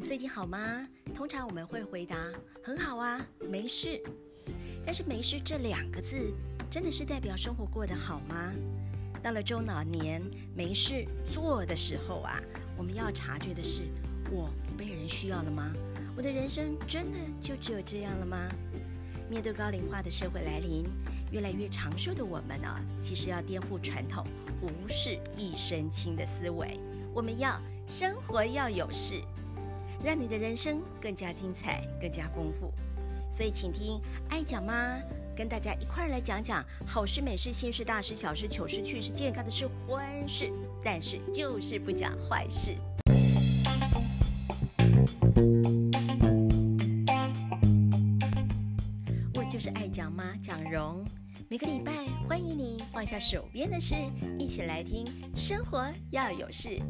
最近好吗？通常我们会回答很好啊，没事。但是“没事”这两个字，真的是代表生活过得好吗？到了中老年没事做的时候啊，我们要察觉的是：我不被人需要了吗？我的人生真的就只有这样了吗？面对高龄化的社会来临，越来越长寿的我们呢、其实要颠覆传统“无事一身轻”的思维，我们要生活要有事。让你的人生更加精彩，更加丰富。所以，请听爱讲妈跟大家一块儿来讲讲好事、美事、新事、大事、小事、糗事、趣事、健康的事、欢事，但是就是不讲坏事。我就是爱讲妈蒋蓉，每个礼拜欢迎你放下手边的事，一起来听生活要有事。